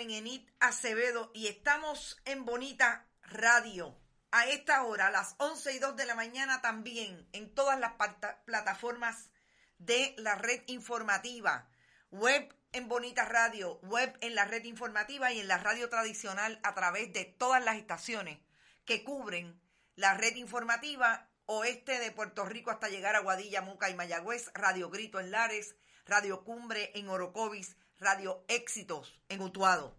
Carmen Acevedo y estamos en Bonita Radio. A esta hora, a las 11 y 2 de la mañana también, en todas las plataformas de la red informativa, web en Bonita Radio, web en la red informativa y en la radio tradicional a través de todas las estaciones que cubren la red informativa oeste de Puerto Rico hasta llegar a Guadilla, Moca y Mayagüez, Radio Grito en Lares, Radio Cumbre en Orocovis, Radio Éxitos en Utuado.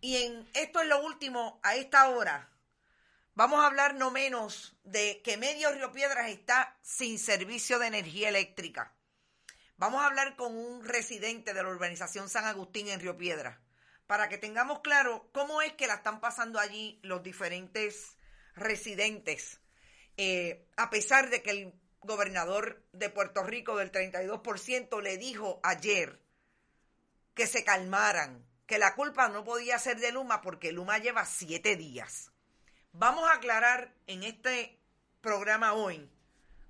Y en esto es lo último a esta hora. Vamos a hablar no menos de que Medio Río Piedras está sin servicio de energía eléctrica. Vamos a hablar con un residente de la urbanización San Agustín en Río Piedras para que tengamos claro cómo es que la están pasando allí los diferentes residentes, eh, a pesar de que el gobernador de Puerto Rico del 32% le dijo ayer que se calmaran, que la culpa no podía ser de Luma porque Luma lleva siete días. Vamos a aclarar en este programa hoy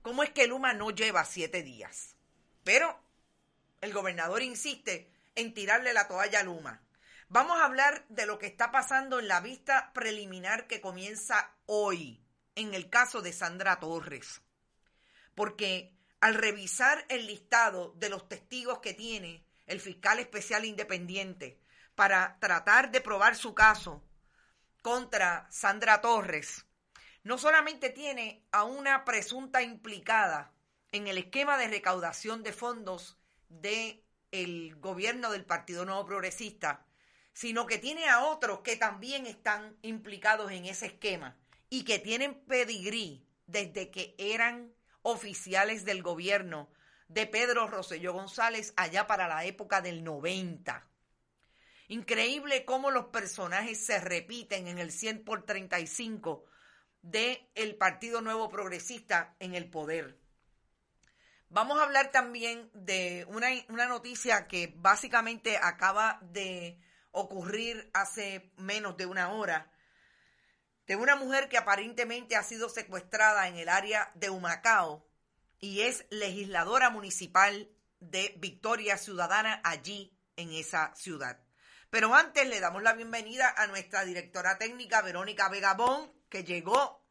cómo es que Luma no lleva siete días. Pero el gobernador insiste en tirarle la toalla a Luma. Vamos a hablar de lo que está pasando en la vista preliminar que comienza hoy en el caso de Sandra Torres. Porque al revisar el listado de los testigos que tiene el fiscal especial independiente, para tratar de probar su caso contra Sandra Torres, no solamente tiene a una presunta implicada en el esquema de recaudación de fondos del el gobierno del Partido Nuevo Progresista, sino que tiene a otros que también están implicados en ese esquema y que tienen pedigrí desde que eran oficiales del gobierno de Pedro Rosselló González allá para la época del 90. Increíble cómo los personajes se repiten en el 100 por 35 del el Partido Nuevo Progresista en el poder. Vamos a hablar también de una, una noticia que básicamente acaba de ocurrir hace menos de una hora de una mujer que aparentemente ha sido secuestrada en el área de Humacao y es legisladora municipal de Victoria Ciudadana allí en esa ciudad. Pero antes le damos la bienvenida a nuestra directora técnica Verónica Vegabón, que llegó,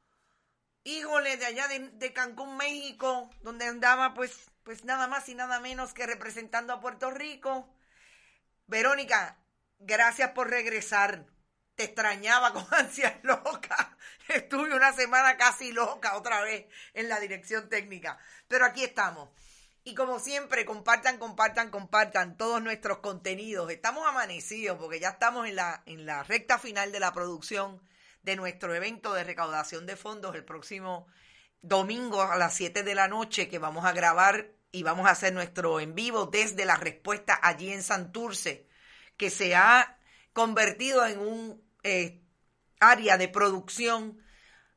híjole, de allá de, Cancún, México, donde andaba pues, pues nada más y nada menos que representando a Puerto Rico. Verónica, gracias por regresar. Te extrañaba con ansias locas. Estuve una semana casi loca otra vez en la dirección técnica. Pero aquí estamos. Y como siempre, compartan, compartan, compartan todos nuestros contenidos. Estamos amanecidos porque ya estamos en la, en la recta final de la producción de nuestro evento de recaudación de fondos el próximo domingo a las 7 de la noche que vamos a grabar y vamos a hacer nuestro en vivo desde la respuesta allí en Santurce, que se ha convertido en un eh, área de producción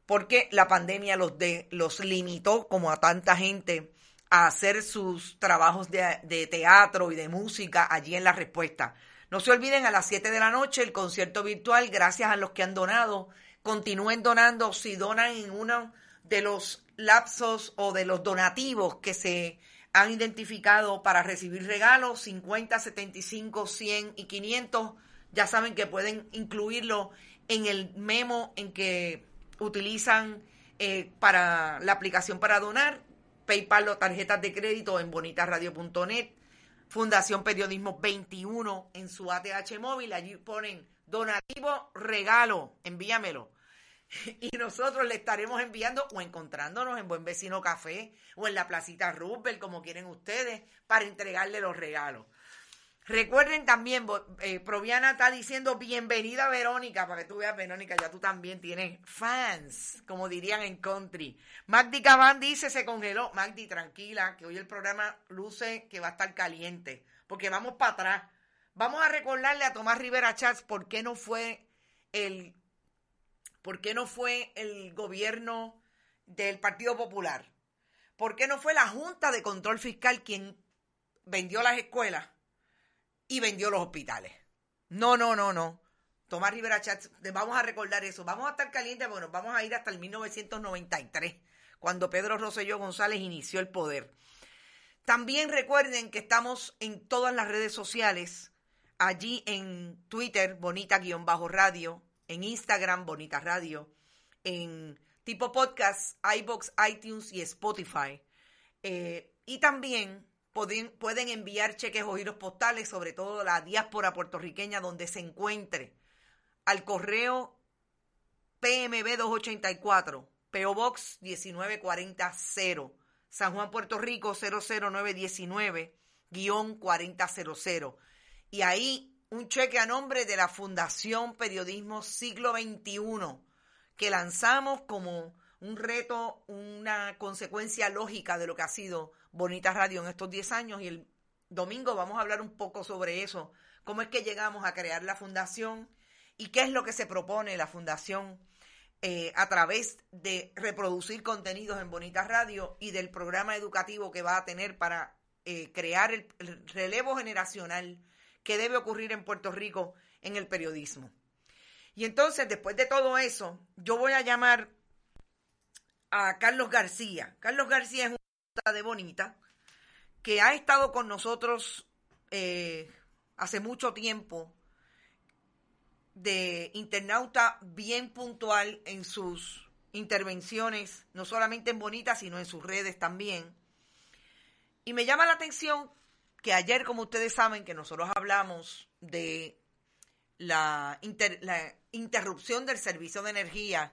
porque la pandemia los, de, los limitó, como a tanta gente, a hacer sus trabajos de, de, teatro y de música allí en la respuesta. No se olviden a las 7 de la noche el concierto virtual, gracias a los que han donado. Continúen donando si donan en uno de los lapsos o de los donativos que se han identificado para recibir regalos, 50, 75, 100 y 500 ya saben que pueden incluirlo en el memo en que utilizan eh, para la aplicación para donar, PayPal o tarjetas de crédito en bonitasradio.net, Fundación Periodismo 21 en su ATH móvil, allí ponen donativo regalo, envíamelo. Y nosotros le estaremos enviando o encontrándonos en Buen Vecino Café o en la Placita Rupert, como quieren ustedes, para entregarle los regalos. Recuerden también, eh, Proviana está diciendo bienvenida Verónica, para que tú veas, Verónica, ya tú también tienes fans, como dirían en country. Magdi Cabán dice, se congeló. Magdi, tranquila, que hoy el programa luce que va a estar caliente, porque vamos para atrás. Vamos a recordarle a Tomás Rivera Chats por qué no fue el, por qué no fue el gobierno del Partido Popular. ¿Por qué no fue la Junta de Control Fiscal quien vendió las escuelas? Y vendió los hospitales. No, no, no, no. Tomás Rivera Chats, vamos a recordar eso. Vamos a estar calientes, bueno, vamos a ir hasta el 1993, cuando Pedro Rosselló González inició el poder. También recuerden que estamos en todas las redes sociales allí en Twitter, bonita-radio, en Instagram, bonita radio, en tipo podcast, iBox, iTunes y Spotify. Eh, y también pueden, pueden enviar cheques o giros postales, sobre todo la diáspora puertorriqueña donde se encuentre, al correo PMB 284, PO Box 19400, San Juan, Puerto Rico 00919-4000. Y ahí un cheque a nombre de la Fundación Periodismo Siglo XXI, que lanzamos como un reto, una consecuencia lógica de lo que ha sido Bonita Radio en estos 10 años. Y el domingo vamos a hablar un poco sobre eso, cómo es que llegamos a crear la fundación y qué es lo que se propone la fundación eh, a través de reproducir contenidos en Bonita Radio y del programa educativo que va a tener para eh, crear el relevo generacional que debe ocurrir en Puerto Rico en el periodismo. Y entonces, después de todo eso, yo voy a llamar a Carlos García. Carlos García es un de Bonita que ha estado con nosotros eh, hace mucho tiempo de internauta bien puntual en sus intervenciones, no solamente en Bonita, sino en sus redes también. Y me llama la atención que ayer, como ustedes saben, que nosotros hablamos de la, interrupción del servicio de energía